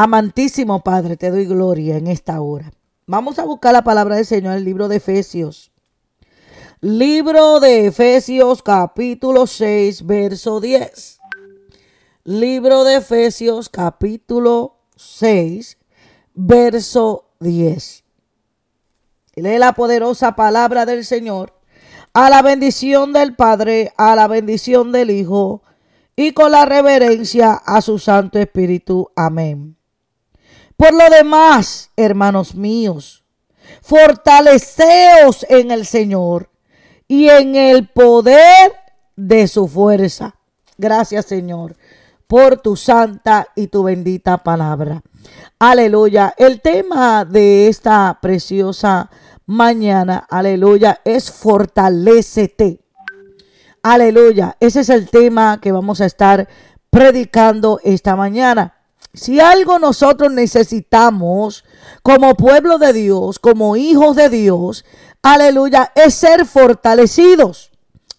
Amantísimo Padre, te doy gloria en esta hora. Vamos a buscar la palabra del Señor en el libro de Efesios. Libro de Efesios capítulo 6, verso 10. Libro de Efesios capítulo 6, verso 10. lee la poderosa palabra del Señor. A la bendición del Padre, a la bendición del Hijo y con la reverencia a su Santo Espíritu. Amén. Por lo demás, hermanos míos, fortaleceos en el Señor y en el poder de su fuerza. Gracias, Señor, por tu santa y tu bendita palabra. Aleluya. El tema de esta preciosa mañana, aleluya, es fortalecete. Aleluya. Ese es el tema que vamos a estar predicando esta mañana. Si algo nosotros necesitamos como pueblo de Dios, como hijos de Dios, aleluya, es ser fortalecidos.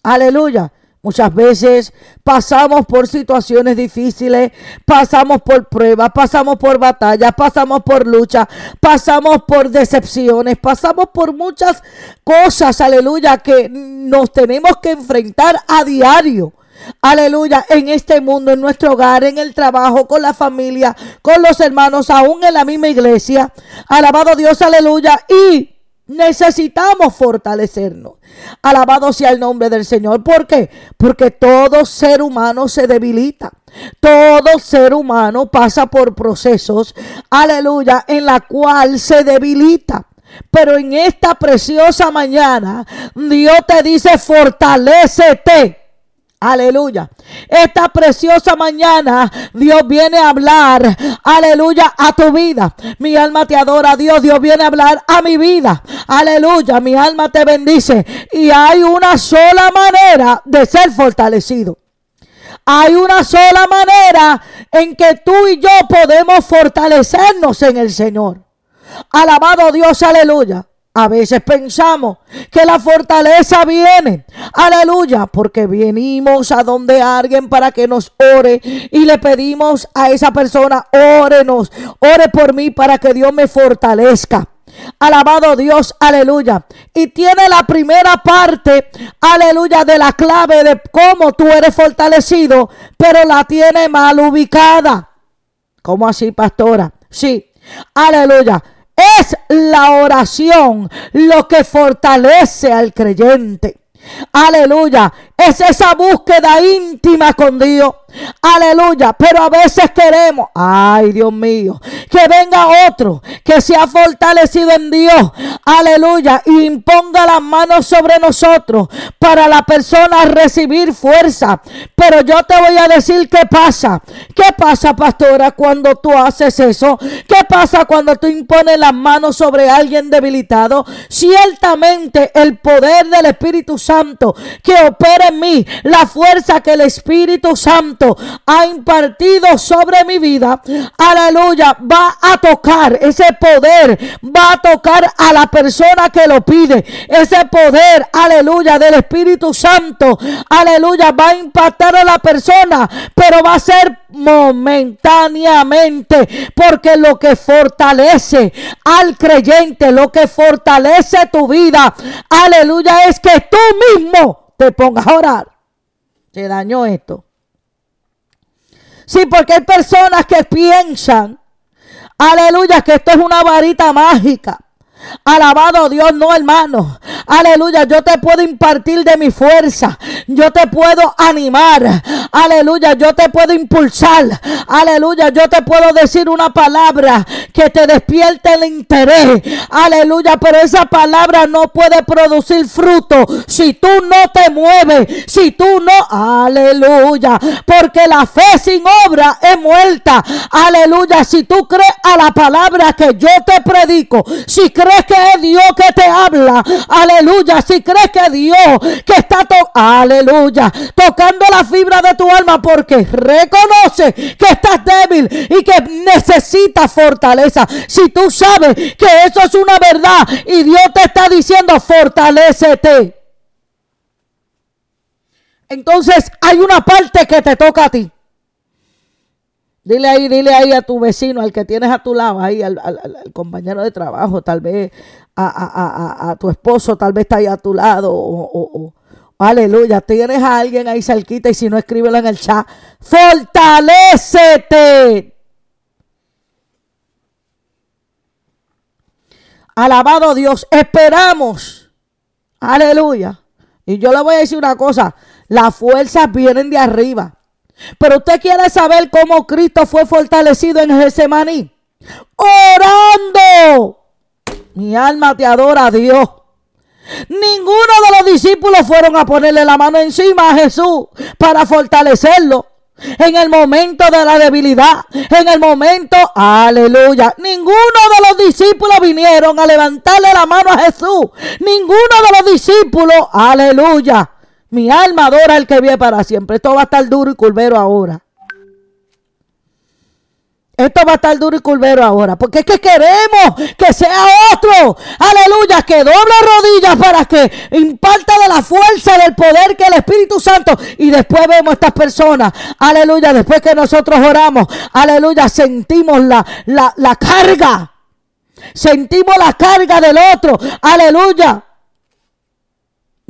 Aleluya. Muchas veces pasamos por situaciones difíciles, pasamos por pruebas, pasamos por batallas, pasamos por lucha, pasamos por decepciones, pasamos por muchas cosas, aleluya, que nos tenemos que enfrentar a diario. Aleluya, en este mundo, en nuestro hogar, en el trabajo, con la familia, con los hermanos, aún en la misma iglesia. Alabado Dios, aleluya. Y necesitamos fortalecernos. Alabado sea el nombre del Señor. ¿Por qué? Porque todo ser humano se debilita. Todo ser humano pasa por procesos, aleluya, en la cual se debilita. Pero en esta preciosa mañana, Dios te dice, fortalecete. Aleluya. Esta preciosa mañana Dios viene a hablar, aleluya, a tu vida. Mi alma te adora, Dios. Dios viene a hablar a mi vida. Aleluya, mi alma te bendice. Y hay una sola manera de ser fortalecido. Hay una sola manera en que tú y yo podemos fortalecernos en el Señor. Alabado Dios, aleluya. A veces pensamos que la fortaleza viene, aleluya, porque venimos a donde alguien para que nos ore y le pedimos a esa persona, órenos, ore por mí para que Dios me fortalezca. Alabado Dios, aleluya. Y tiene la primera parte, aleluya, de la clave de cómo tú eres fortalecido, pero la tiene mal ubicada. ¿Cómo así, pastora? Sí, aleluya. Es la oración lo que fortalece al creyente. Aleluya. Es esa búsqueda íntima con Dios. Aleluya. Pero a veces queremos, ay Dios mío, que venga otro que se ha fortalecido en Dios. Aleluya. Y imponga las manos sobre nosotros para la persona recibir fuerza. Pero yo te voy a decir qué pasa. ¿Qué pasa, pastora, cuando tú haces eso? ¿Qué pasa cuando tú impones las manos sobre alguien debilitado? Ciertamente el poder del Espíritu Santo que opera mí, la fuerza que el Espíritu Santo ha impartido sobre mi vida, aleluya, va a tocar. Ese poder, va a tocar a la persona que lo pide. Ese poder, aleluya, del Espíritu Santo, aleluya, va a impactar a la persona, pero va a ser momentáneamente, porque lo que fortalece al creyente, lo que fortalece tu vida, aleluya, es que tú mismo te pongas a orar. Se dañó esto. Sí, porque hay personas que piensan, aleluya, que esto es una varita mágica. Alabado Dios, no hermano. Aleluya, yo te puedo impartir de mi fuerza. Yo te puedo animar. Aleluya, yo te puedo impulsar. Aleluya, yo te puedo decir una palabra que te despierte el interés. Aleluya, pero esa palabra no puede producir fruto si tú no te mueves. Si tú no, aleluya, porque la fe sin obra es muerta. Aleluya, si tú crees a la palabra que yo te predico, si crees crees que es Dios que te habla, aleluya, si crees que Dios que está, aleluya, tocando la fibra de tu alma porque reconoce que estás débil y que necesitas fortaleza. Si tú sabes que eso es una verdad y Dios te está diciendo, fortalecete. Entonces hay una parte que te toca a ti. Dile ahí, dile ahí a tu vecino, al que tienes a tu lado, ahí al, compañero de trabajo, tal vez a, tu esposo, tal vez está ahí a tu lado, aleluya, tienes a alguien ahí cerquita y si no, escríbelo en el chat. Fortalécete. Alabado Dios, esperamos. Aleluya. Y yo le voy a decir una cosa, las fuerzas vienen de arriba. Pero usted quiere saber cómo Cristo fue fortalecido en Getsemaní. Orando. Mi alma te adora a Dios. Ninguno de los discípulos fueron a ponerle la mano encima a Jesús para fortalecerlo. En el momento de la debilidad, en el momento, aleluya, ninguno de los discípulos vinieron a levantarle la mano a Jesús. Ninguno de los discípulos, aleluya, mi alma adora al que vive para siempre. Esto va a estar duro y curvero ahora. Esto va a estar duro y curvero ahora. Porque es que queremos que sea otro. Aleluya. Que doble rodillas para que imparta de la fuerza del poder que el Espíritu Santo. Y después vemos a estas personas. Aleluya. Después que nosotros oramos. Aleluya. Sentimos la, la, la carga. Sentimos la carga del otro. Aleluya.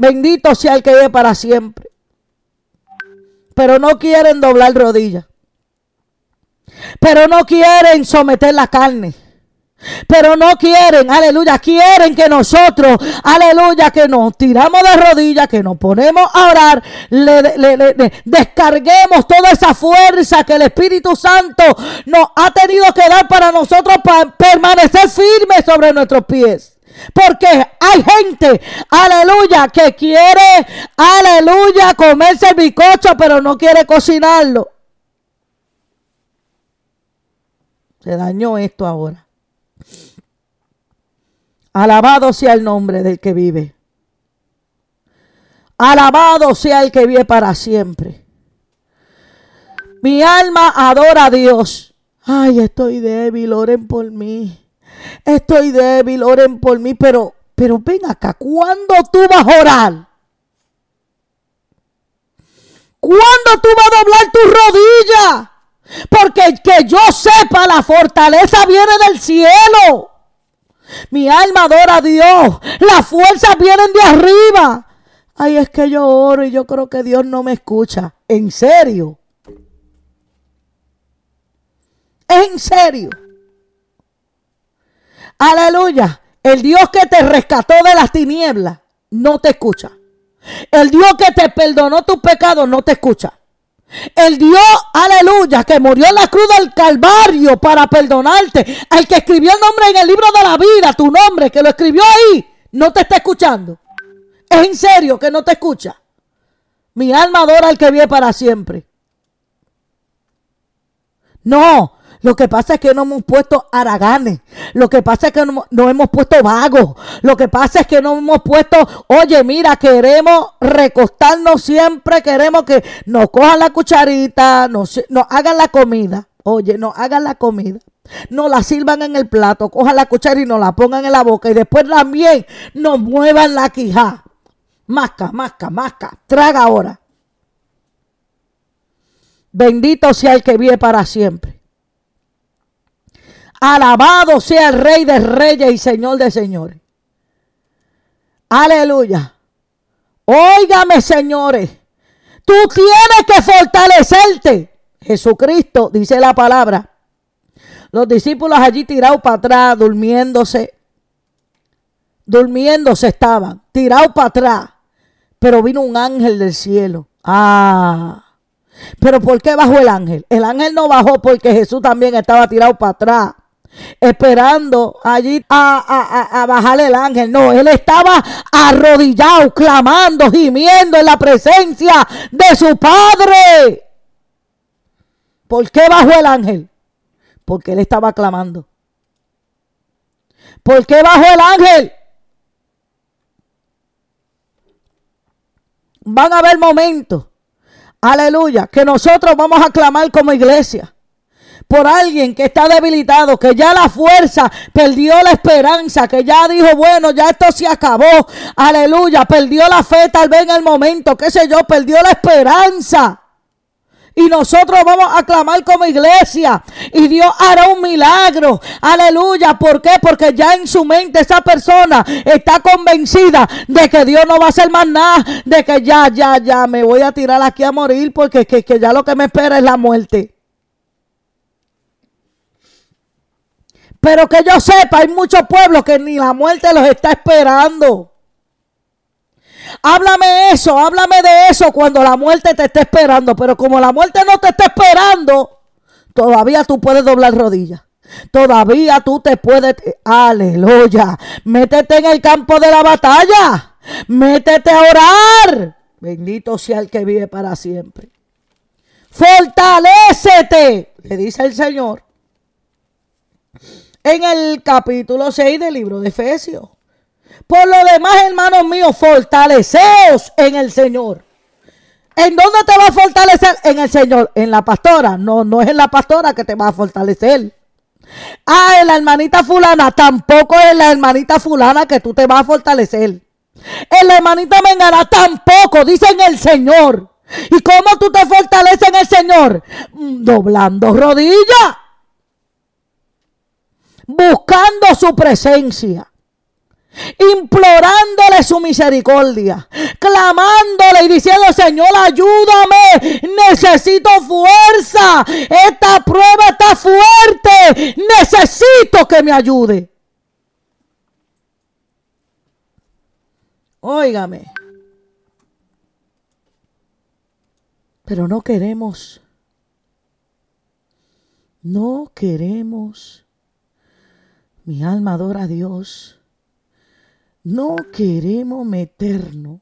Bendito sea el que vive para siempre. Pero no quieren doblar rodillas. Pero no quieren someter la carne. Pero no quieren, aleluya, quieren que nosotros, aleluya, que nos tiramos de rodillas, que nos ponemos a orar, le, descarguemos toda esa fuerza que el Espíritu Santo nos ha tenido que dar para nosotros para permanecer firmes sobre nuestros pies. Porque hay gente, aleluya, que quiere, aleluya, comerse el bicocho, pero no quiere cocinarlo. Se dañó esto ahora. Alabado sea el nombre del que vive. Alabado sea el que vive para siempre. Mi alma adora a Dios. Ay, estoy débil, oren por mí estoy débil, oren por mí, pero, pero ven acá, ¿cuándo tú vas a orar? ¿Cuándo tú vas a doblar tu rodilla? Porque que yo sepa, la fortaleza viene del cielo. Mi alma adora a Dios. Las fuerzas vienen de arriba. Ay, es que yo oro y yo creo que Dios no me escucha. En serio. En serio. Aleluya. El Dios que te rescató de las tinieblas no te escucha. El Dios que te perdonó tus pecados no te escucha. El Dios, aleluya, que murió en la cruz del Calvario para perdonarte. El que escribió el nombre en el libro de la vida, tu nombre, que lo escribió ahí, no te está escuchando. Es en serio que no te escucha. Mi alma adora al que vive para siempre. No, lo que pasa es que no hemos puesto araganes. Lo que pasa es que no, hemos puesto vagos. Lo que pasa es que no hemos puesto, oye, mira, queremos recostarnos siempre, queremos que nos cojan la cucharita, nos, nos hagan la comida. Oye, nos hagan la comida. Nos la sirvan en el plato, cojan la cuchara y nos la pongan en la boca. Y después también nos muevan la quija. Masca, masca, masca. Traga ahora. Bendito sea el que vive para siempre. Alabado sea el Rey de Reyes y Señor de Señores. Aleluya. Óigame, señores. Tú tienes que fortalecerte. Jesucristo, dice la palabra. Los discípulos allí tirados para atrás, durmiéndose. Durmiéndose estaban, tirados para atrás. Pero vino un ángel del cielo. Ah. Pero ¿por qué bajó el ángel? El ángel no bajó porque Jesús también estaba tirado para atrás esperando allí a, bajar el ángel. No, él estaba arrodillado, clamando, gimiendo en la presencia de su padre. ¿Por qué bajó el ángel? Porque él estaba clamando. ¿Por qué bajó el ángel? Van a haber momentos, aleluya, que nosotros vamos a clamar como iglesia por alguien que está debilitado, que ya la fuerza perdió la esperanza, que ya dijo, bueno, ya esto se acabó, aleluya, perdió la fe tal vez en el momento, qué sé yo, perdió la esperanza. Y nosotros vamos a clamar como iglesia. Y Dios hará un milagro. Aleluya. ¿Por qué? Porque ya en su mente esa persona está convencida de que Dios no va a hacer más nada. De que ya, ya, ya me voy a tirar aquí a morir porque que, que ya lo que me espera es la muerte. Pero que yo sepa, hay muchos pueblos que ni la muerte los está esperando. Háblame eso, háblame de eso cuando la muerte te esté esperando. Pero como la muerte no te está esperando, todavía tú puedes doblar rodillas. Todavía tú te puedes, aleluya, métete en el campo de la batalla. Métete a orar. Bendito sea el que vive para siempre. Fortalécete, le dice el Señor en el capítulo 6 del libro de Efesios. Por lo demás, hermanos míos, fortaleceos en el Señor. ¿En dónde te va a fortalecer? En el Señor. En la pastora. No, no es en la pastora que te va a fortalecer. Ah, en la hermanita fulana. Tampoco es la hermanita fulana que tú te vas a fortalecer. En la hermanita mengana tampoco. Dice en el Señor. ¿Y cómo tú te fortaleces en el Señor? Mm, doblando rodillas buscando su presencia implorándole su misericordia, clamándole y diciendo, Señor, ayúdame, necesito fuerza, esta prueba está fuerte, necesito que me ayude. Óigame, pero no queremos, no queremos mi alma adora a Dios. No queremos meternos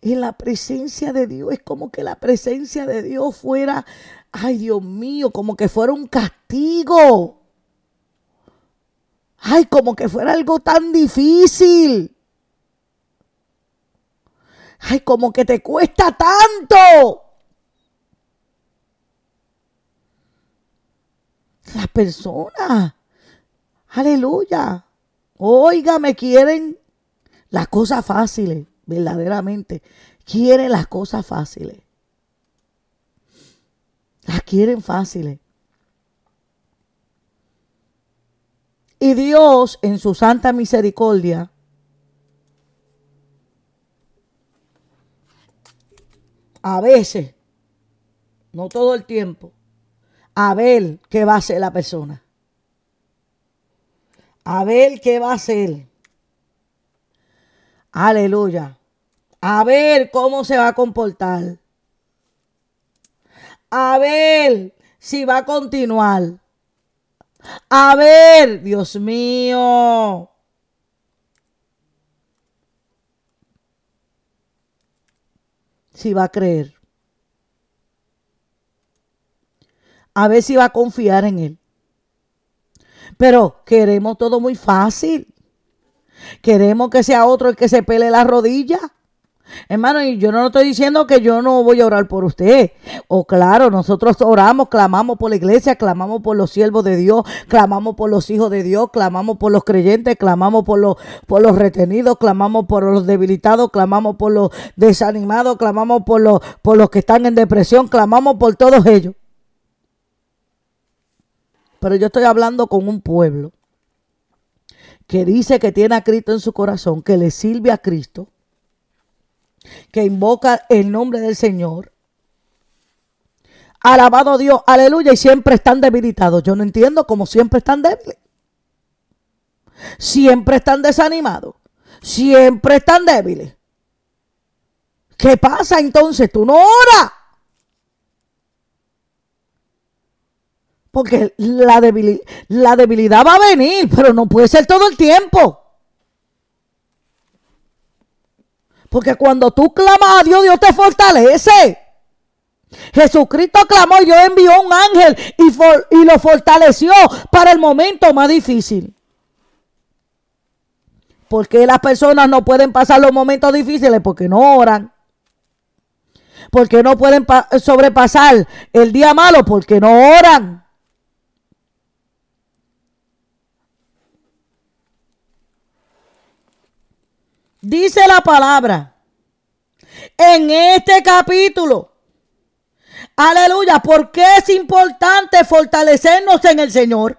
en la presencia de Dios. Es como que la presencia de Dios fuera, ay Dios mío, como que fuera un castigo. Ay, como que fuera algo tan difícil. Ay, como que te cuesta tanto. Las personas Aleluya. Oiga, me quieren las cosas fáciles, verdaderamente. Quieren las cosas fáciles. Las quieren fáciles. Y Dios, en su santa misericordia, a veces, no todo el tiempo, a ver qué va a hacer la persona a ver qué va a hacer. Aleluya. A ver cómo se va a comportar. A ver si va a continuar. A ver, Dios mío. Si va a creer. A ver si va a confiar en Él. Pero queremos todo muy fácil. Queremos que sea otro el que se pele la rodilla. Hermano, y yo no estoy diciendo que yo no voy a orar por usted. O claro, nosotros oramos, clamamos por la iglesia, clamamos por los siervos de Dios, clamamos por los hijos de Dios, clamamos por los creyentes, clamamos por los, por los retenidos, clamamos por los debilitados, clamamos por los desanimados, clamamos por los, por los que están en depresión, clamamos por todos ellos. Pero yo estoy hablando con un pueblo que dice que tiene a Cristo en su corazón, que le sirve a Cristo, que invoca el nombre del Señor. Alabado Dios, aleluya, y siempre están debilitados. Yo no entiendo cómo siempre están débiles. Siempre están desanimados. Siempre están débiles. ¿Qué pasa entonces? Tú no oras. Porque la, la debilidad va a venir, pero no puede ser todo el tiempo. Porque cuando tú clamas a Dios, Dios te fortalece. Jesucristo clamó y Dios envió un ángel y, y, lo fortaleció para el momento más difícil. Porque las personas no pueden pasar los momentos difíciles porque no oran. Porque no pueden sobrepasar el día malo porque no oran. Dice la palabra en este capítulo. Aleluya, porque es importante fortalecernos en el Señor.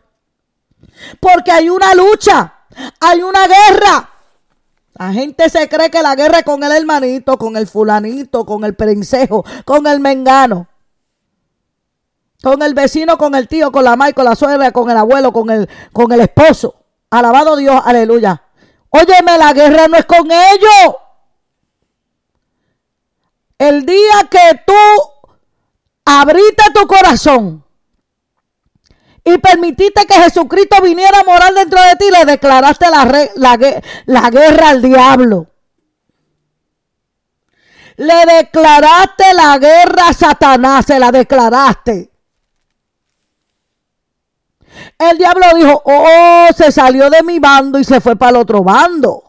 Porque hay una lucha, hay una guerra. La gente se cree que la guerra es con el hermanito, con el fulanito, con el prensejo, con el mengano. Con el vecino, con el tío, con la madre, con la suegra, con el abuelo, con el, con el esposo. Alabado Dios, aleluya. Óyeme, la guerra no es con ellos. El día que tú abriste tu corazón y permitiste que Jesucristo viniera a morar dentro de ti, le declaraste la, la guerra al diablo. Le declaraste la guerra a Satanás, se la declaraste. El diablo dijo, oh, se salió de mi bando y se fue para el otro bando.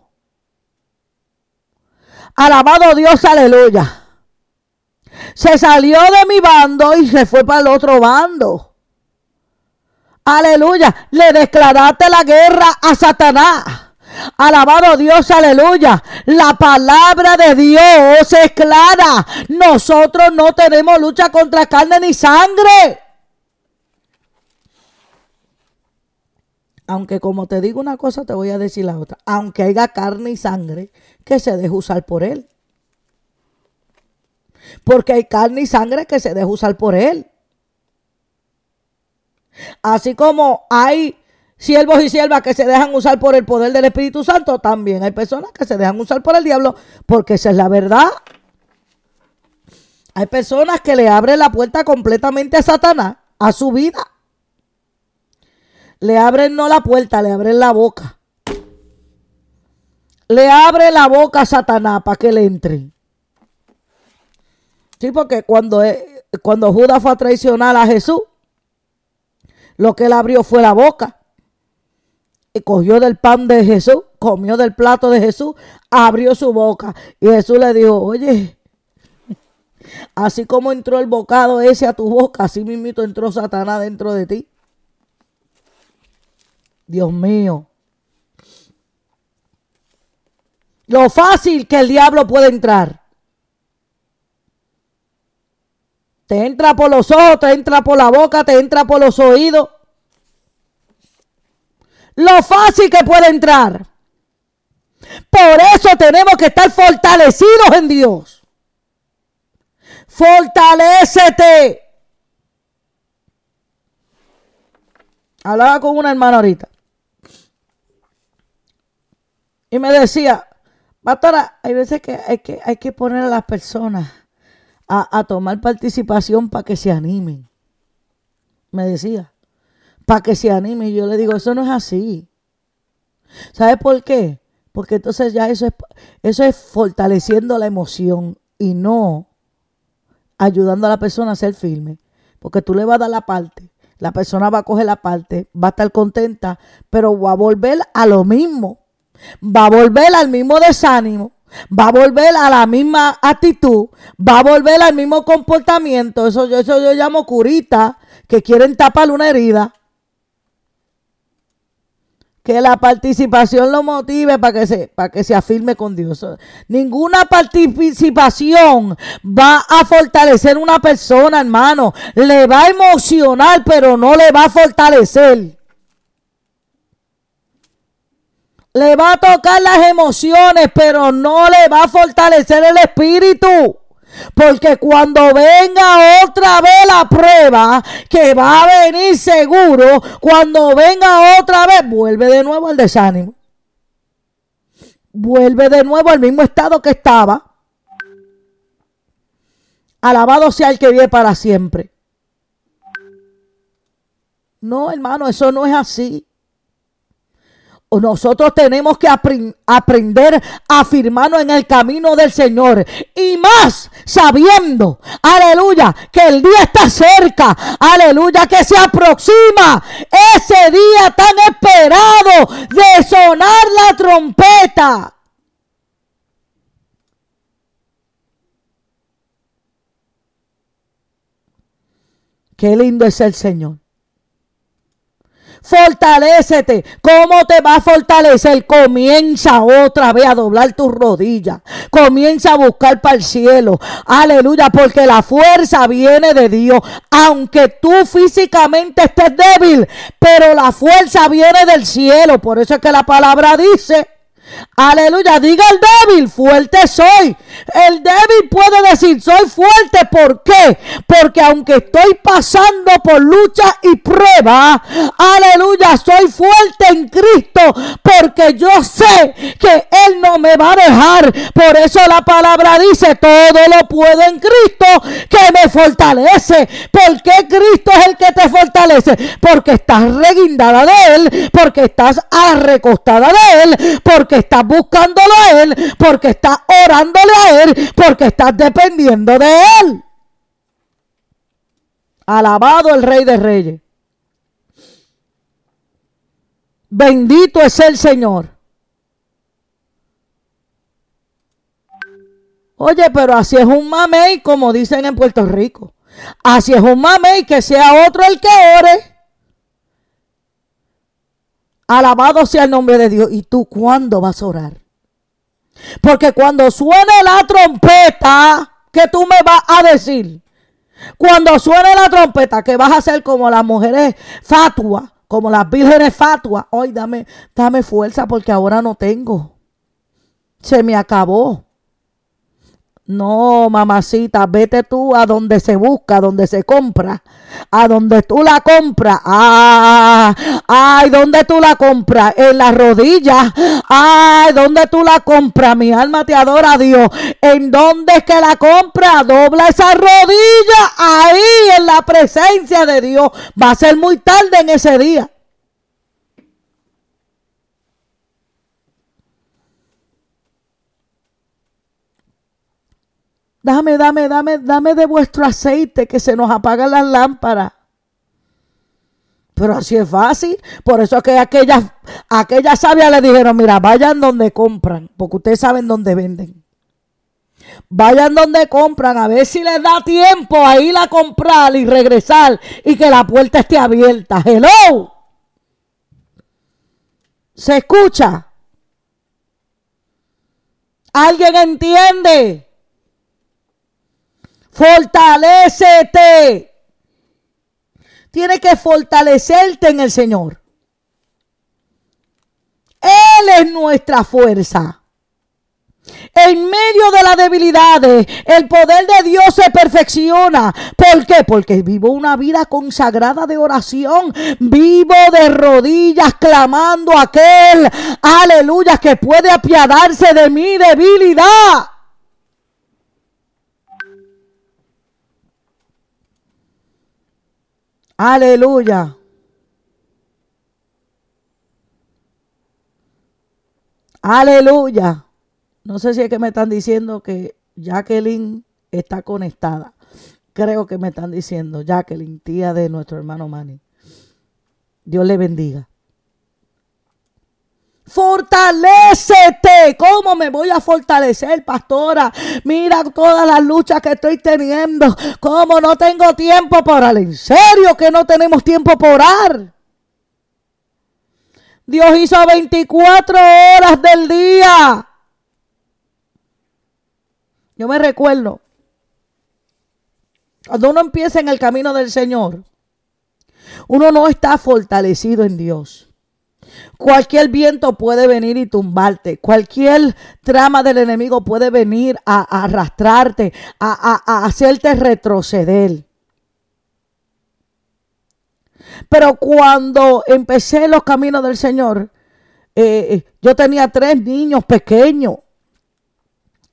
Alabado Dios, aleluya. Se salió de mi bando y se fue para el otro bando. Aleluya. Le declaraste la guerra a Satanás. Alabado Dios, aleluya. La palabra de Dios es clara. Nosotros no tenemos lucha contra carne ni sangre. Aunque como te digo una cosa, te voy a decir la otra. Aunque haya carne y sangre, que se deje usar por él. Porque hay carne y sangre que se deja usar por él. Así como hay siervos y siervas que se dejan usar por el poder del Espíritu Santo, también hay personas que se dejan usar por el diablo, porque esa es la verdad. Hay personas que le abren la puerta completamente a Satanás, a su vida. Le abren no la puerta, le abren la boca. Le abre la boca a Satanás para que le entre. Sí, porque cuando, cuando Judas fue a traicionar a Jesús, lo que él abrió fue la boca. Y cogió del pan de Jesús, comió del plato de Jesús, abrió su boca. Y Jesús le dijo, oye, así como entró el bocado ese a tu boca, así mismo entró Satanás dentro de ti. Dios mío. Lo fácil que el diablo puede entrar. Te entra por los ojos, te entra por la boca, te entra por los oídos. Lo fácil que puede entrar. Por eso tenemos que estar fortalecidos en Dios. Fortalécete. Hablaba con una hermana ahorita. Y me decía, pastora, hay veces que hay que, hay que poner a las personas a, tomar participación para que se animen. Me decía, para que se animen. Yo le digo, eso no es así. ¿Sabe por qué? Porque entonces ya eso es, eso es fortaleciendo la emoción y no ayudando a la persona a ser firme. Porque tú le vas a dar la parte, la persona va a coger la parte, va a estar contenta, pero va a volver a lo mismo. Va a volver al mismo desánimo va a volver a la misma actitud, va a volver al mismo comportamiento. Eso, eso yo llamo curita, que quieren tapar una herida. Que la participación lo motive para que se, para que se afirme con Dios. Ninguna participación va a fortalecer una persona, hermano. Le va a emocionar, pero no le va a fortalecer. Le va a tocar las emociones, pero no le va a fortalecer el espíritu. Porque cuando venga otra vez la prueba, que va a venir seguro, cuando venga otra vez, vuelve de nuevo al desánimo. Vuelve de nuevo al mismo estado que estaba. Alabado sea el que vive para siempre. No, hermano, eso no es así. Nosotros tenemos que aprender a afirmarnos en el camino del Señor. Y más sabiendo, aleluya, que el día está cerca. Aleluya, que se aproxima ese día tan esperado de sonar la trompeta. Qué lindo es el Señor. Fortalécete. ¿Cómo te va a fortalecer? Comienza otra vez a doblar tus rodillas. Comienza a buscar para el cielo. Aleluya, porque la fuerza viene de Dios. Aunque tú físicamente estés débil, pero la fuerza viene del cielo. Por eso es que la palabra dice Aleluya, diga el débil, fuerte soy. El débil puede decir, soy fuerte. ¿Por qué? Porque aunque estoy pasando por lucha y prueba, aleluya, soy fuerte en Cristo. Porque yo sé que Él no me va a dejar. Por eso la palabra dice, todo lo puedo en Cristo que me fortalece. ¿Por qué Cristo es el que te fortalece? Porque estás reguindada de Él, porque estás arrecostada de Él, porque estás buscándolo a Él, porque estás orándole a Él, porque estás dependiendo de Él. Alabado el Rey de Reyes. Bendito es el Señor. Oye, pero así es un mamey, como dicen en Puerto Rico. Así es un mamey, que sea otro el que ore. Alabado sea el nombre de Dios. ¿Y tú cuándo vas a orar? Porque cuando suene la trompeta, ¿qué tú me vas a decir? Cuando suene la trompeta, que vas a ser como las mujeres fatuas, como las vírgenes fatuas. Hoy dame, dame fuerza porque ahora no tengo. Se me acabó. No, mamacita, vete tú a donde se busca, donde se compra, a donde tú la compras. Ah, ay, ¿dónde tú la compras? En las rodillas. Ay, ¿dónde tú la compras? Mi alma te adora Dios. ¿En dónde es que la compra? Dobla esa rodilla ahí en la presencia de Dios. Va a ser muy tarde en ese día. Dame, dame, dame, dame de vuestro aceite que se nos apagan las lámparas. Pero así es fácil. Por eso que aquellas, aquellas sabias le dijeron, mira, vayan donde compran, porque ustedes saben dónde venden. Vayan donde compran, a ver si les da tiempo a ir a comprar y regresar y que la puerta esté abierta. Hello. ¿Se escucha? ¿Alguien entiende? Fortalécete. Tienes que fortalecerte en el Señor. Él es nuestra fuerza. En medio de las debilidades, el poder de Dios se perfecciona. ¿Por qué? Porque vivo una vida consagrada de oración. Vivo de rodillas clamando a aquel, aleluya, que puede apiadarse de mi debilidad. Aleluya. Aleluya. No sé si es que me están diciendo que Jacqueline está conectada. Creo que me están diciendo Jacqueline, tía de nuestro hermano Manny. Dios le bendiga. Fortalécete. ¿Cómo me voy a fortalecer, pastora? Mira todas las luchas que estoy teniendo. ¿Cómo no tengo tiempo para orar? En serio que no tenemos tiempo para orar. Dios hizo 24 horas del día. Yo me recuerdo. Cuando uno empieza en el camino del Señor, uno no está fortalecido en Dios. Cualquier viento puede venir y tumbarte. Cualquier trama del enemigo puede venir a, arrastrarte, a, hacerte retroceder. Pero cuando empecé los caminos del Señor, eh, eh, yo tenía tres niños pequeños.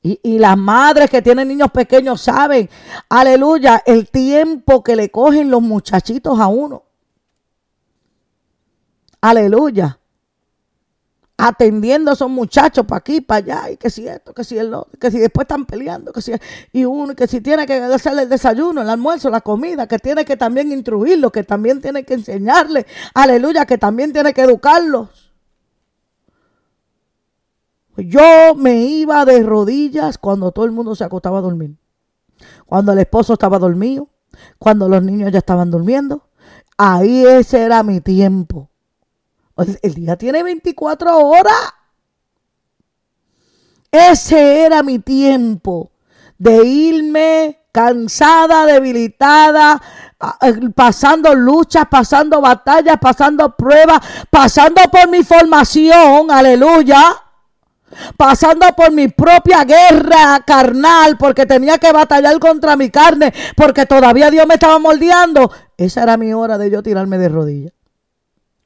Y, y, las madres que tienen niños pequeños saben, aleluya, el tiempo que le cogen los muchachitos a uno. Aleluya. Atendiendo a esos muchachos para aquí, para allá, y que si esto, que si el otro, que si después están peleando, que si y uno, que si tiene que hacerle el desayuno, el almuerzo, la comida, que tiene que también instruirlos, que también tiene que enseñarles, aleluya, que también tiene que educarlos. Yo me iba de rodillas cuando todo el mundo se acostaba a dormir. Cuando el esposo estaba dormido, cuando los niños ya estaban durmiendo. Ahí ese era mi tiempo El día tiene 24 horas. Ese era mi tiempo de irme cansada, debilitada, pasando luchas, pasando batallas, pasando pruebas, pasando por mi formación, aleluya, pasando por mi propia guerra carnal, porque tenía que batallar contra mi carne, porque todavía Dios me estaba moldeando. Esa era mi hora de yo tirarme de rodillas.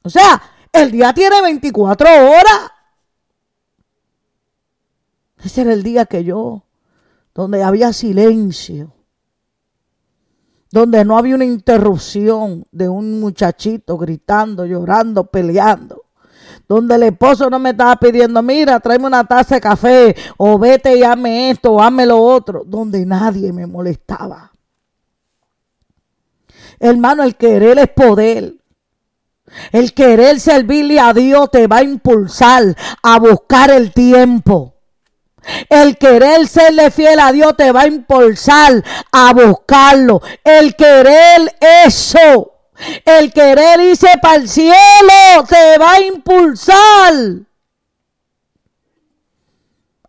O sea, el día tiene 24 horas. Ese era el día que yo, donde había silencio, donde no había una interrupción de un muchachito gritando, llorando, peleando. Donde el esposo no me estaba pidiendo, mira, tráeme una taza de café, o vete y hazme esto, o hazme lo otro. Donde nadie me molestaba. Hermano, el querer es poder. El querer servirle a Dios te va a impulsar a buscar el tiempo. El querer serle fiel a Dios te va a impulsar a buscarlo. El querer eso. El querer irse para el cielo te va a impulsar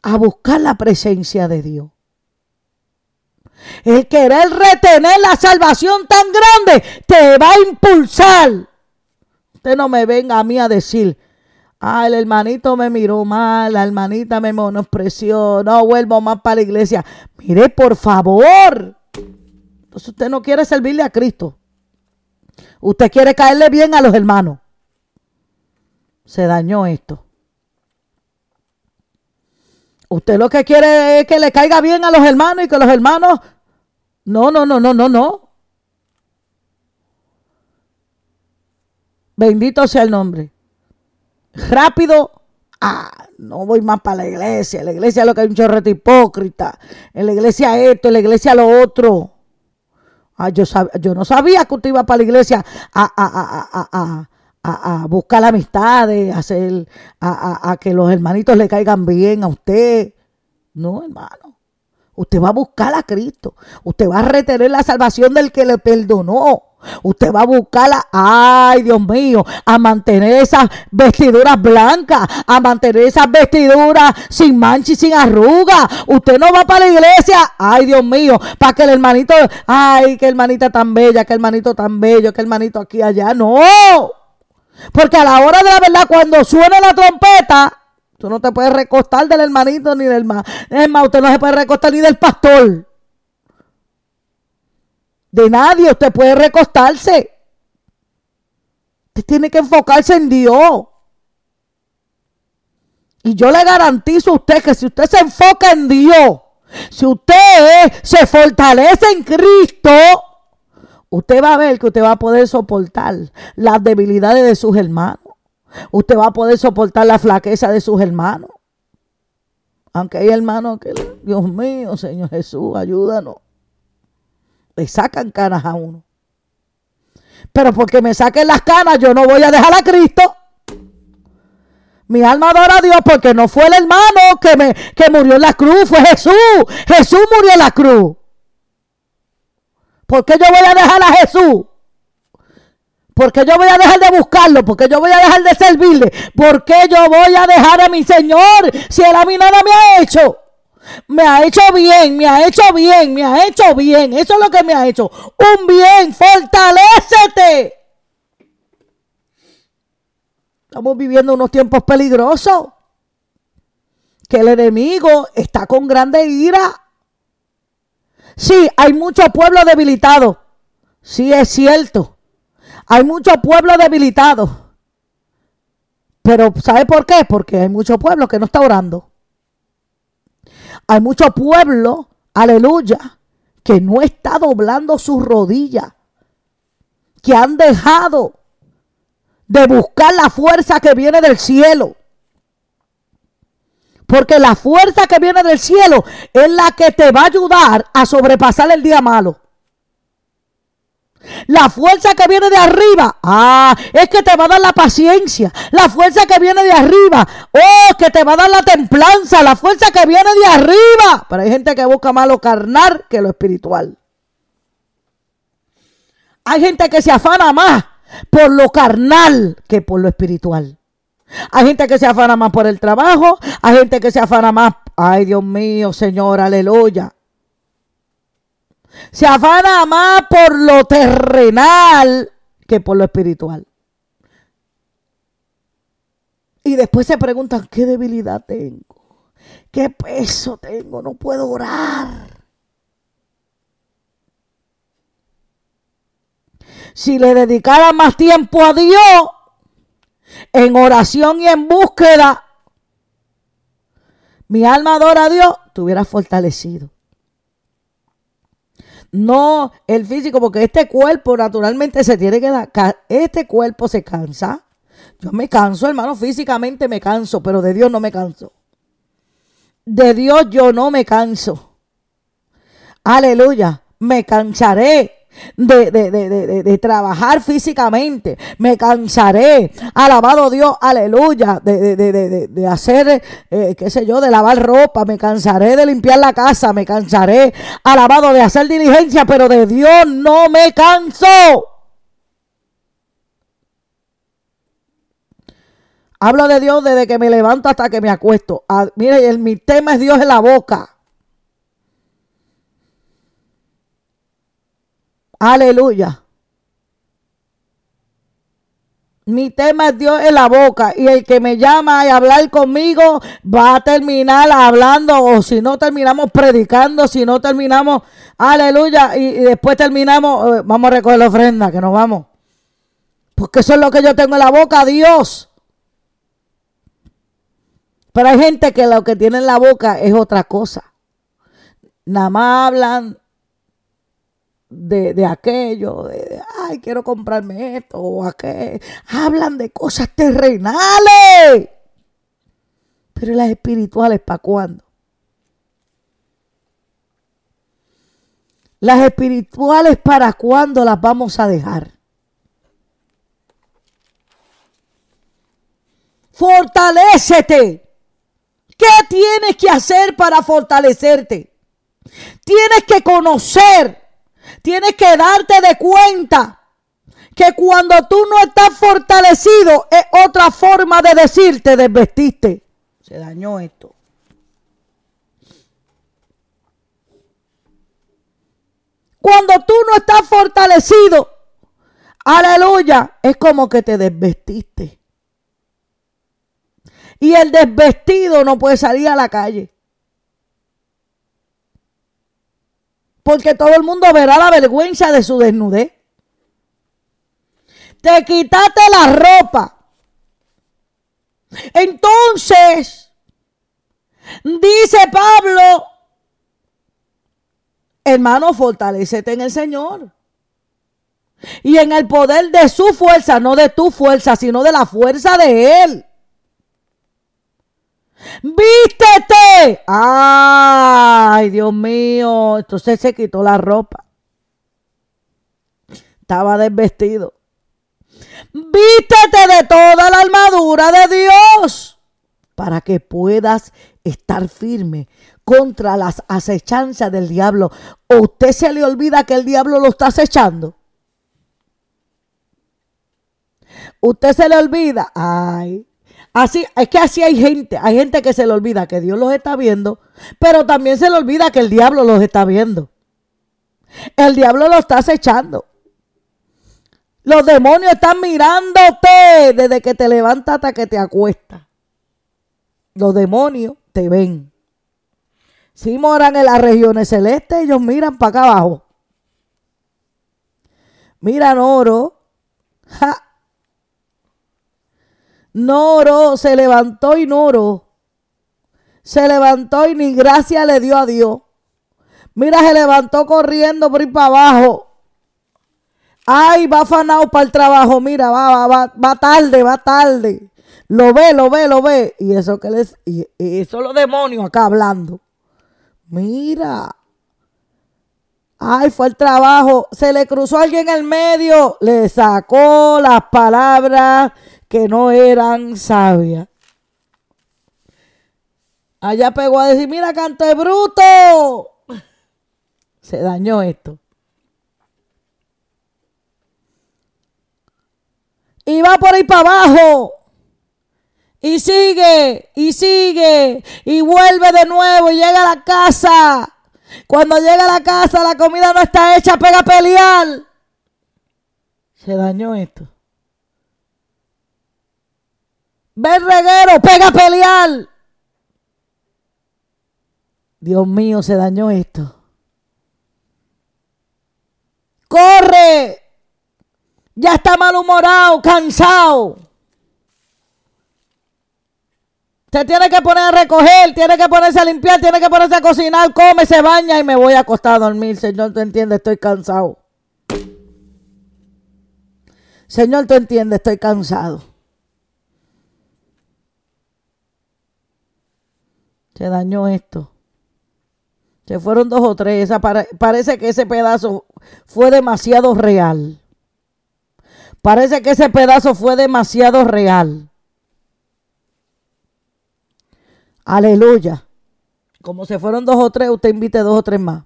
a buscar la presencia de Dios. El querer retener la salvación tan grande te va a impulsar. Usted no me venga a mí a decir, ah, el hermanito me miró mal, la hermanita me menospreció, no vuelvo más para la iglesia. Mire, por favor. Entonces usted no quiere servirle a Cristo. Usted quiere caerle bien a los hermanos. Se dañó esto. Usted lo que quiere es que le caiga bien a los hermanos y que los hermanos... No, no, no, no, no, no. Bendito sea el nombre. Rápido. Ah, no voy más para la iglesia. La iglesia es lo que hay un chorrete hipócrita. En la iglesia esto, en la iglesia lo otro. Ah, yo, yo no sabía que usted iba para la iglesia a, a, buscar amistades, a, hacer, a, que los hermanitos le caigan bien a usted. No, hermano. Usted va a buscar a Cristo. Usted va a retener la salvación del que le perdonó. Usted va a buscarla, ay Dios mío, a mantener esas vestiduras blancas, a mantener esas vestiduras sin mancha y sin arruga. Usted no va para la iglesia, ay Dios mío, para que el hermanito, ay, que hermanita tan bella, que hermanito tan bello, que hermanito aquí allá. No, porque a la hora de la verdad, cuando suene la trompeta, Tú no te puedes recostar del hermanito ni del más. Es más, usted no se puede recostar ni del pastor. De nadie usted puede recostarse. Usted tiene que enfocarse en Dios. Y yo le garantizo a usted que si usted se enfoca en Dios, si usted se fortalece en Cristo, usted va a ver que usted va a poder soportar las debilidades de sus hermanos. Usted va a poder soportar la flaqueza de sus hermanos. Aunque hay hermanos que, Dios mío, Señor Jesús, ayúdanos. Le sacan canas a uno. Pero porque me saquen las canas, yo no voy a dejar a Cristo. Mi alma adora a Dios porque no fue el hermano que, me, que murió en la cruz, fue Jesús. Jesús murió en la cruz. ¿Por qué yo voy a dejar a Jesús? porque yo voy a dejar de buscarlo, porque yo voy a dejar de servirle, porque yo voy a dejar a mi Señor si Él a mí nada me ha hecho. Me ha hecho bien, me ha hecho bien, me ha hecho bien. Eso es lo que me ha hecho. Un bien, fortalecete. Estamos viviendo unos tiempos peligrosos. Que el enemigo está con grande ira. Sí, hay mucho pueblo debilitado. Sí, es cierto. Hay mucho pueblo debilitado. Pero ¿sabe por qué? Porque hay mucho pueblo que no está orando. Hay mucho pueblo, aleluya, que no está doblando sus rodillas. Que han dejado de buscar la fuerza que viene del cielo. Porque la fuerza que viene del cielo es la que te va a ayudar a sobrepasar el día malo. La fuerza que viene de arriba, ah, es que te va a dar la paciencia. La fuerza que viene de arriba, oh, que te va a dar la templanza. La fuerza que viene de arriba. Pero hay gente que busca más lo carnal que lo espiritual. Hay gente que se afana más por lo carnal que por lo espiritual. Hay gente que se afana más por el trabajo, hay gente que se afana más, ay Dios mío, Señor, aleluya. Se afana más por lo terrenal que por lo espiritual. Y después se preguntan, ¿qué debilidad tengo? ¿Qué peso tengo? No puedo orar. Si le dedicara más tiempo a Dios, en oración y en búsqueda, mi alma adora a Dios, te fortalecido. No el físico, porque este cuerpo naturalmente se tiene que dar. Este cuerpo se cansa. Yo me canso, hermano, físicamente me canso, pero de Dios no me canso. De Dios yo no me canso. Aleluya. Me cansaré de, de, de, de, trabajar físicamente. Me cansaré. Alabado Dios, aleluya. De, hacer, eh, qué sé yo, de lavar ropa. Me cansaré de limpiar la casa. Me cansaré, alabado, de hacer diligencia. Pero de Dios no me canso. Hablo de Dios desde que me levanto hasta que me acuesto. Ah, mire, el, mi tema es Dios en la boca. Aleluya. Mi tema es Dios en la boca y el que me llama a hablar conmigo va a terminar hablando o si no terminamos predicando, si no terminamos, aleluya, y, después terminamos, eh, vamos a recoger la ofrenda, que nos vamos. Porque eso es lo que yo tengo en la boca, Dios. Pero hay gente que lo que tiene en la boca es otra cosa. Nada más hablan de, aquello, de, ay, quiero comprarme esto o aquello. Hablan de cosas terrenales. Pero las espirituales, ¿para cuándo? Las espirituales, ¿para cuándo las vamos a dejar? Fortalécete. ¿Qué tienes que hacer para fortalecerte? Tienes que conocer Tienes que darte de cuenta que cuando tú no estás fortalecido es otra forma de decirte desvestiste. Se dañó esto. Cuando tú no estás fortalecido, aleluya, es como que te desvestiste. Y el desvestido no puede salir a la calle. Porque todo el mundo verá la vergüenza de su desnudez. Te quitaste la ropa. Entonces, dice Pablo, hermano, fortalecete en el Señor. Y en el poder de su fuerza, no de tu fuerza, sino de la fuerza de Él. Vístete. Ay, Dios mío. Entonces se quitó la ropa. Estaba desvestido. Vístete de toda la armadura de Dios para que puedas estar firme contra las acechanzas del diablo. ¿O usted se le olvida que el diablo lo está acechando? Usted se le olvida. Ay, Así, es que así hay gente, hay gente que se le olvida que Dios los está viendo, pero también se le olvida que el diablo los está viendo. El diablo lo está acechando. Los demonios están mirándote desde que te levantas hasta que te acuestas. Los demonios te ven. Si moran en las regiones celestes, ellos miran para acá abajo. Miran oro. Ja, no se levantó y no Se levantó y ni gracia le dio a Dios. Mira, se levantó corriendo por ir para abajo. Ay, va afanado para el trabajo. Mira, va, va, va, va tarde, va tarde. Lo ve, lo ve, lo ve. Y eso que les, y eso los demonios acá hablando. Mira. Ay, fue el trabajo. Se le cruzó alguien en el medio. Le sacó las palabras que no eran sabias. Allá pegó a decir, mira, canto de bruto. Se dañó esto. va por ahí para abajo. Y sigue, y sigue, y vuelve de nuevo, y llega a la casa. Cuando llega a la casa, la comida no está hecha, pega a pelear. Se dañó esto. Ve el reguero, pega a pelear. Dios mío, se dañó esto. Corre. Ya está malhumorado, cansado. Se tiene que poner a recoger, tiene que ponerse a limpiar, tiene que ponerse a cocinar, come, se baña y me voy a acostar a dormir. Señor, tú entiendes, estoy cansado. Señor, tú entiendes, estoy cansado. Se dañó esto. Se fueron dos o tres. parece que ese pedazo fue demasiado real. Parece que ese pedazo fue demasiado real. Aleluya. Como se fueron dos o tres, usted invite dos o tres más.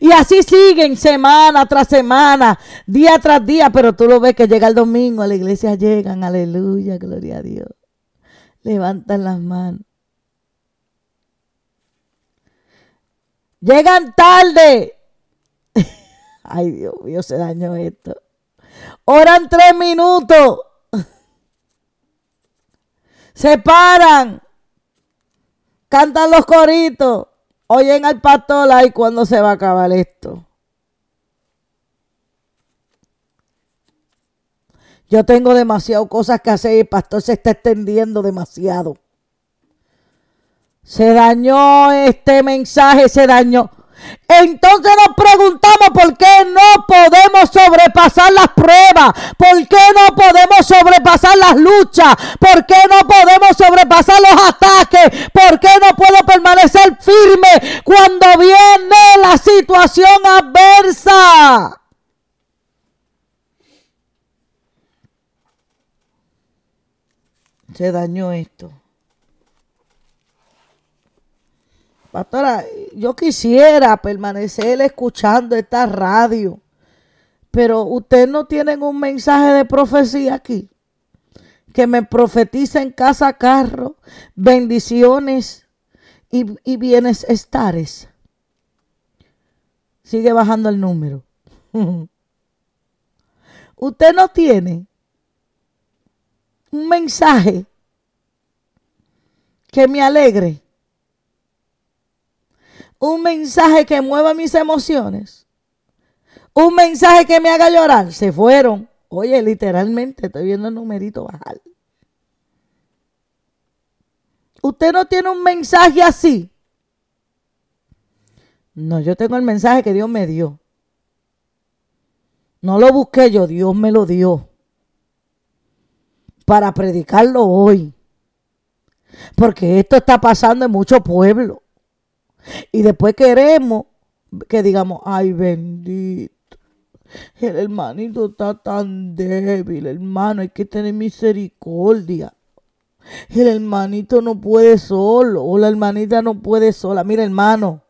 Y así siguen semana tras semana, día tras día, pero tú lo ves que llega el domingo, a la iglesia llegan, aleluya, gloria a Dios. Levantan las manos. Llegan tarde. Ay, Dios mío, se dañó esto. Oran tres minutos. Se paran. Cantan los coritos. Oyen al pastor ahí cuando se va a acabar esto. Yo tengo demasiado cosas que hacer y el pastor se está extendiendo demasiado. Se dañó este mensaje, se dañó. Entonces nos preguntamos por qué no podemos sobrepasar las pruebas, por qué no podemos sobrepasar las luchas, por qué no podemos sobrepasar los ataques, por qué no puedo permanecer firme cuando viene la situación adversa. Se dañó esto. Pastora, yo quisiera permanecer escuchando esta radio, pero usted no tienen un mensaje de profecía aquí. Que me profetiza en casa carro, bendiciones y, y bienes estares. Sigue bajando el número. usted no tiene un mensaje que me alegre un mensaje que mueva mis emociones, un mensaje que me haga llorar, se fueron. Oye, literalmente estoy viendo el numerito bajar. Usted no tiene un mensaje así. No, yo tengo el mensaje que Dios me dio. No lo busqué yo, Dios me lo dio. Para predicarlo hoy. Porque esto está pasando en muchos pueblos. Y después queremos que digamos, ay bendito. El hermanito está tan débil, hermano, hay que tener misericordia. El hermanito no puede solo, o la hermanita no puede sola. Mira, hermano,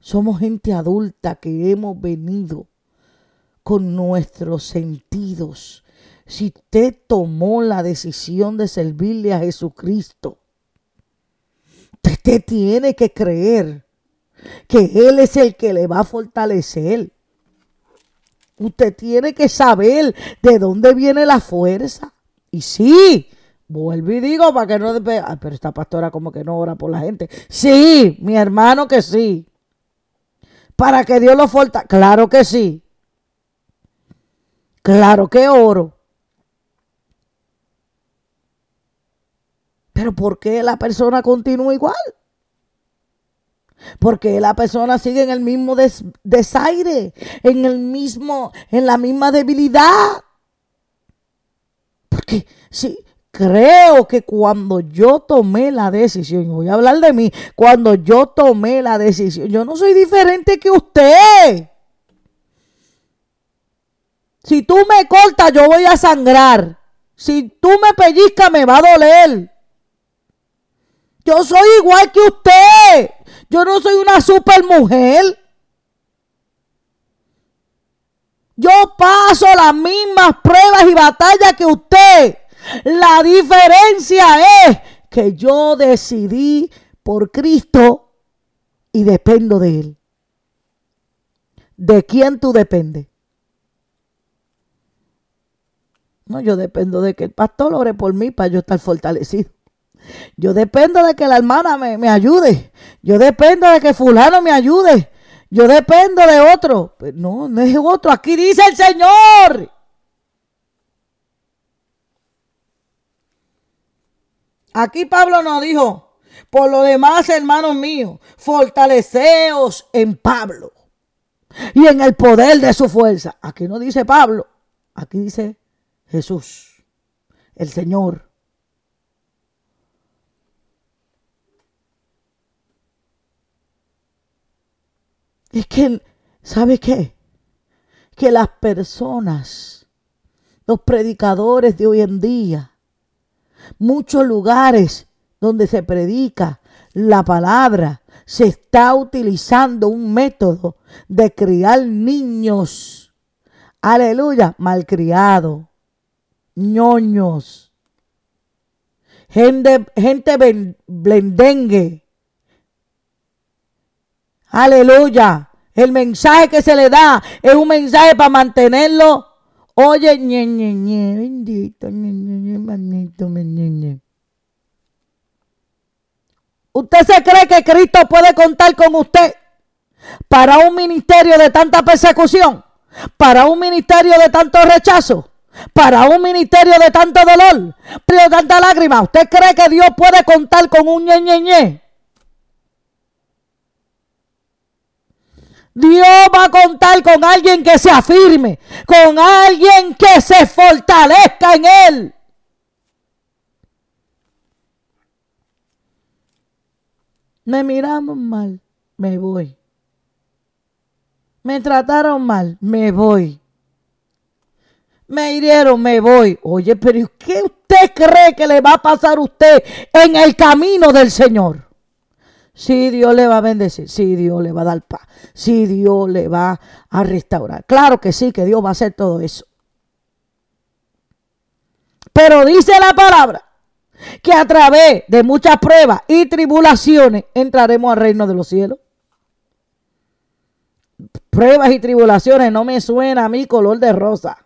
somos gente adulta que hemos venido con nuestros sentidos. Si usted tomó la decisión de servirle a Jesucristo, Usted tiene que creer que Él es el que le va a fortalecer. Usted tiene que saber de dónde viene la fuerza. Y sí, vuelvo y digo para que no... Ah, pero esta pastora como que no ora por la gente. Sí, mi hermano que sí. Para que Dios lo fortalezca. Claro que sí. Claro que oro. Pero ¿por qué la persona continúa igual? Porque la persona sigue en el mismo desaire, en el mismo, en la misma debilidad. Porque si creo que cuando yo tomé la decisión, voy a hablar de mí, cuando yo tomé la decisión, yo no soy diferente que usted. Si tú me cortas, yo voy a sangrar. Si tú me pellizcas, me va a doler. Yo soy igual que usted. Yo no soy una super mujer. Yo paso las mismas pruebas y batallas que usted. La diferencia es que yo decidí por Cristo y dependo de Él. ¿De quién tú dependes? No, yo dependo de que el pastor ore por mí para yo estar fortalecido. Yo dependo de que la hermana me, me ayude. Yo dependo de que fulano me ayude. Yo dependo de otro. Pues no, no es otro. Aquí dice el Señor. Aquí Pablo nos dijo, por lo demás, hermanos míos, fortaleceos en Pablo y en el poder de su fuerza. Aquí no dice Pablo, aquí dice Jesús, el Señor. Es que, ¿sabe qué? Que las personas, los predicadores de hoy en día, muchos lugares donde se predica la palabra, se está utilizando un método de criar niños. Aleluya, malcriados, ñoños, gente, gente blendengue. Aleluya. El mensaje que se le da es un mensaje para mantenerlo. Oye, ñe, ñe, ñe, bendito, ñe, ñe, ñe, ñe. ¿Usted se cree que Cristo puede contar con usted para un ministerio de tanta persecución? ¿Para un ministerio de tanto rechazo? ¿Para un ministerio de tanto dolor? ¿De tanta lágrima? ¿Usted cree que Dios puede contar con un ñe, ñe, ñe? Dios va a contar con alguien que se afirme, con alguien que se fortalezca en Él. Me miramos mal, me voy. Me trataron mal, me voy. Me hirieron, me voy. Oye, pero ¿qué usted cree que le va a pasar a usted en el camino del Señor? Si Dios le va a bendecir, si Dios le va a dar paz, si Dios le va a restaurar. Claro que sí, que Dios va a hacer todo eso. Pero dice la palabra que a través de muchas pruebas y tribulaciones entraremos al reino de los cielos. Pruebas y tribulaciones no me suena a mí color de rosa.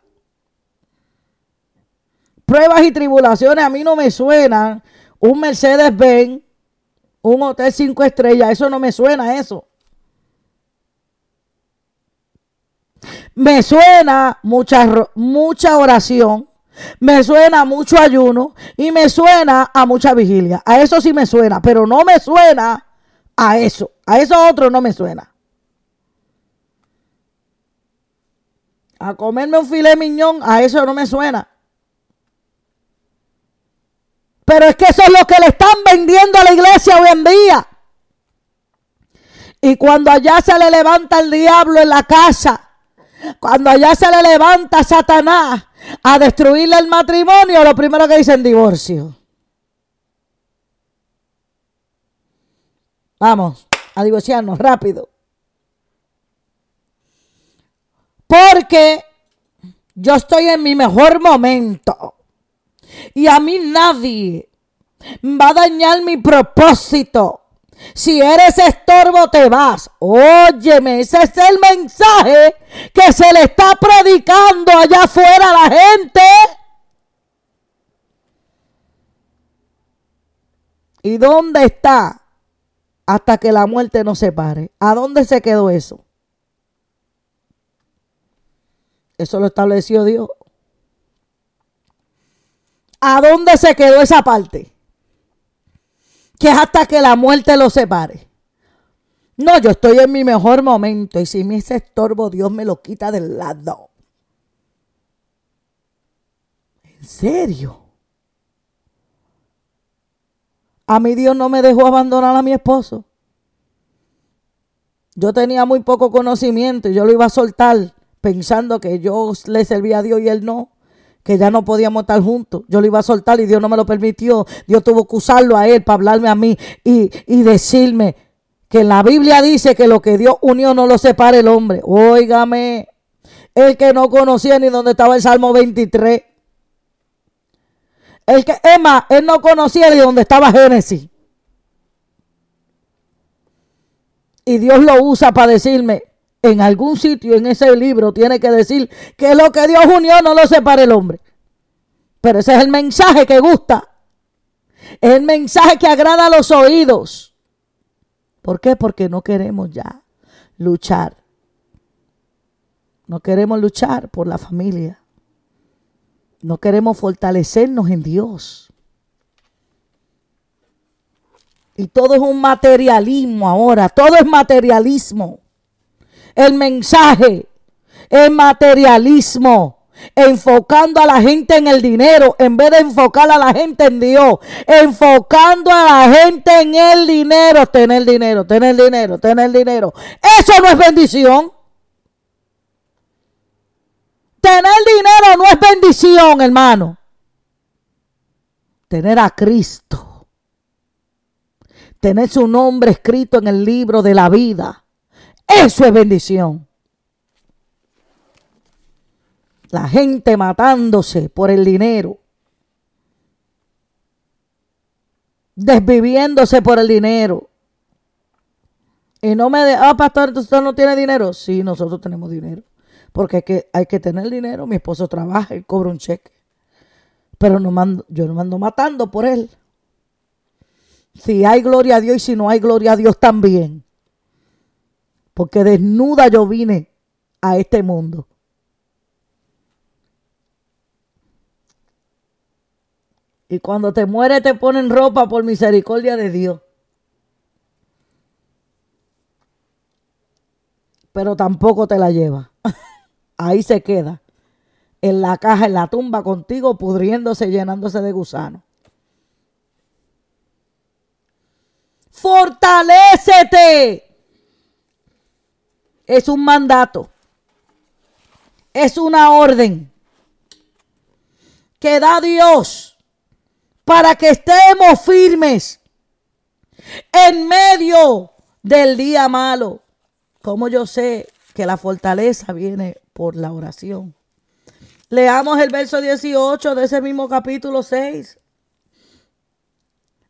Pruebas y tribulaciones a mí no me suenan un Mercedes-Benz, un hotel cinco estrellas, eso no me suena eso. Me suena mucha, mucha oración, me suena mucho ayuno y me suena a mucha vigilia. A eso sí me suena, pero no me suena a eso. A eso otro no me suena. A comerme un filet miñón, a eso no me suena. Pero es que eso es lo que le están vendiendo a la iglesia hoy en día. Y cuando allá se le levanta el diablo en la casa, cuando allá se le levanta Satanás a destruirle el matrimonio, lo primero que dicen divorcio. Vamos a divorciarnos rápido. Porque yo estoy en mi mejor momento. Y a mí nadie va a dañar mi propósito. Si eres estorbo, te vas. Óyeme, ese es el mensaje que se le está predicando allá afuera a la gente. ¿Y dónde está? Hasta que la muerte nos separe. ¿A dónde se quedó eso? Eso lo estableció Dios. ¿A dónde se quedó esa parte? que es hasta que la muerte lo separe. No, yo estoy en mi mejor momento y si me ese estorbo, Dios me lo quita del lado. ¿En serio? A mí Dios no me dejó abandonar a mi esposo. Yo tenía muy poco conocimiento y yo lo iba a soltar pensando que yo le servía a Dios y él no que ya no podíamos estar juntos. Yo lo iba a soltar y Dios no me lo permitió. Dios tuvo que usarlo a él para hablarme a mí y, y decirme que la Biblia dice que lo que Dios unió no lo separe el hombre. Óigame. El que no conocía ni dónde estaba el Salmo 23. El que, Emma, él no conocía ni dónde estaba Génesis. Y Dios lo usa para decirme, en algún sitio en ese libro tiene que decir que lo que Dios unió no lo separa el hombre. Pero ese es el mensaje que gusta. Es el mensaje que agrada a los oídos. ¿Por qué? Porque no queremos ya luchar. No queremos luchar por la familia. No queremos fortalecernos en Dios. Y todo es un materialismo ahora. Todo es materialismo. El mensaje es materialismo enfocando a la gente en el dinero en vez de enfocar a la gente en Dios, enfocando a la gente en el dinero, tener dinero, tener dinero, tener dinero. Eso no es bendición. Tener dinero no es bendición, hermano. Tener a Cristo. Tener su nombre escrito en el libro de la vida. Eso es bendición. La gente matándose por el dinero. Desviviéndose por el dinero. Y no me de, ah, pastor, usted no tiene dinero. Sí, nosotros tenemos dinero. Porque hay que, hay que tener dinero. Mi esposo trabaja, y cobra un cheque. Pero no mando, yo no mando matando por él. Si hay gloria a Dios y si no hay gloria a Dios también. Porque desnuda yo vine a este mundo. Y cuando te mueres te ponen ropa por misericordia de Dios. Pero tampoco te la lleva. Ahí se queda. En la caja, en la tumba contigo, pudriéndose, llenándose de gusano. Fortalécete. Es un mandato. Es una orden que da Dios para que estemos firmes en medio del día malo. Como yo sé que la fortaleza viene por la oración. Leamos el verso 18 de ese mismo capítulo 6.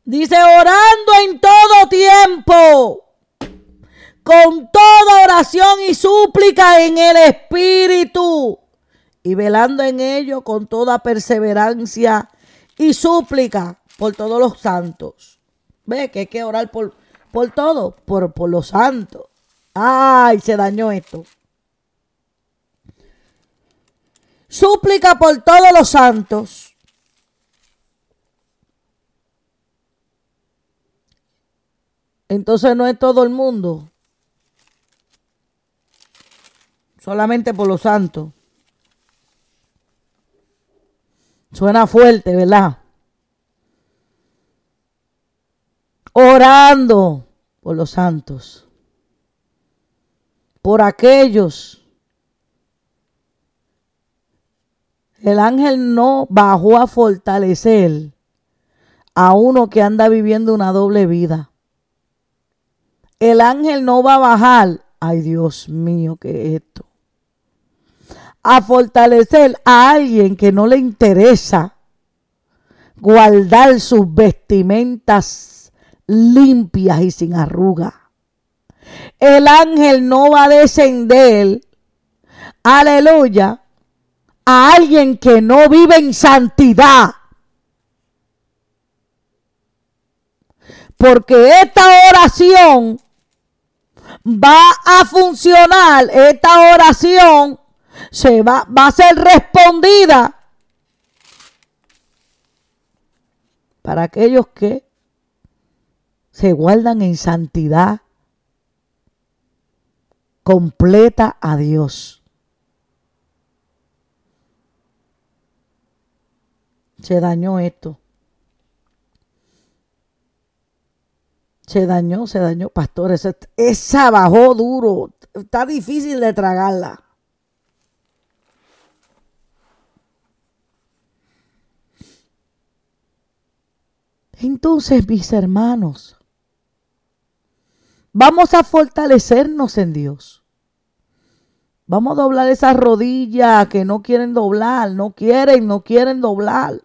Dice, orando en todo tiempo, con toda oración y súplica en el Espíritu, y velando en ello con toda perseverancia y súplica por todos los santos. Ve que hay que orar por, por todo, por, por los santos. Ay, se dañó esto. Súplica por todos los santos. Entonces no es todo el mundo. Solamente por los santos. Suena fuerte, ¿verdad? Orando por los santos, por aquellos. El ángel no bajó a fortalecer a uno que anda viviendo una doble vida. El ángel no va a bajar. Ay, Dios mío, ¿qué es esto? A fortalecer a alguien que no le interesa guardar sus vestimentas limpias y sin arruga. El ángel no va a descender, aleluya, a alguien que no vive en santidad. Porque esta oración va a funcionar, esta oración se va, va a ser respondida para aquellos que se guardan en santidad completa a Dios. Se dañó esto. Se dañó, se dañó, pastor. Esa, esa bajó duro. Está difícil de tragarla. Entonces, mis hermanos, vamos a fortalecernos en Dios. Vamos a doblar esas rodillas que no quieren doblar, no quieren, no quieren doblar.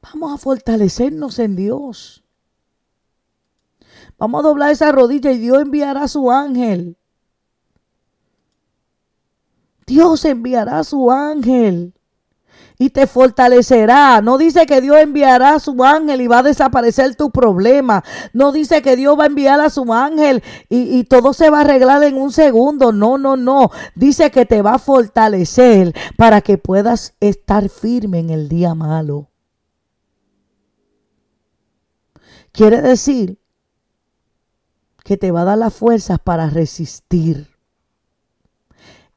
Vamos a fortalecernos en Dios. Vamos a doblar esa rodilla y Dios enviará a su ángel. Dios enviará a su ángel y te fortalecerá. No dice que Dios enviará a su ángel y va a desaparecer tu problema. No dice que Dios va a enviar a su ángel y, y, todo se va a arreglar en un segundo. No, no, no. Dice que te va a fortalecer para que puedas estar firme en el día malo. Quiere decir que te va a dar las fuerzas para resistir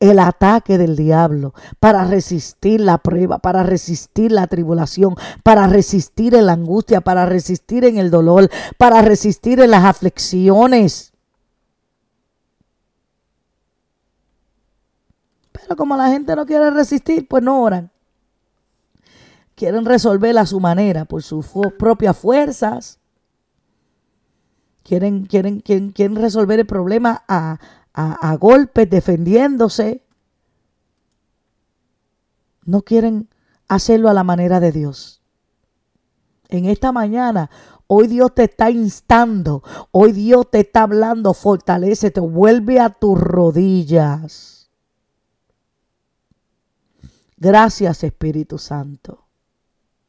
el ataque del diablo, para resistir la prueba, para resistir la tribulación, para resistir en la angustia, para resistir en el dolor, para resistir en las aflicciones. Pero como la gente no quiere resistir, pues no oran. Quieren resolverla a su manera, por sus propias fuerzas. Quieren, quieren, quieren, quieren resolver el problema a, a, golpes, defendiéndose. No quieren hacerlo a la manera de Dios. En esta mañana, hoy Dios te está instando, hoy Dios te está hablando, fortalece, te vuelve a tus rodillas. Gracias Espíritu Santo.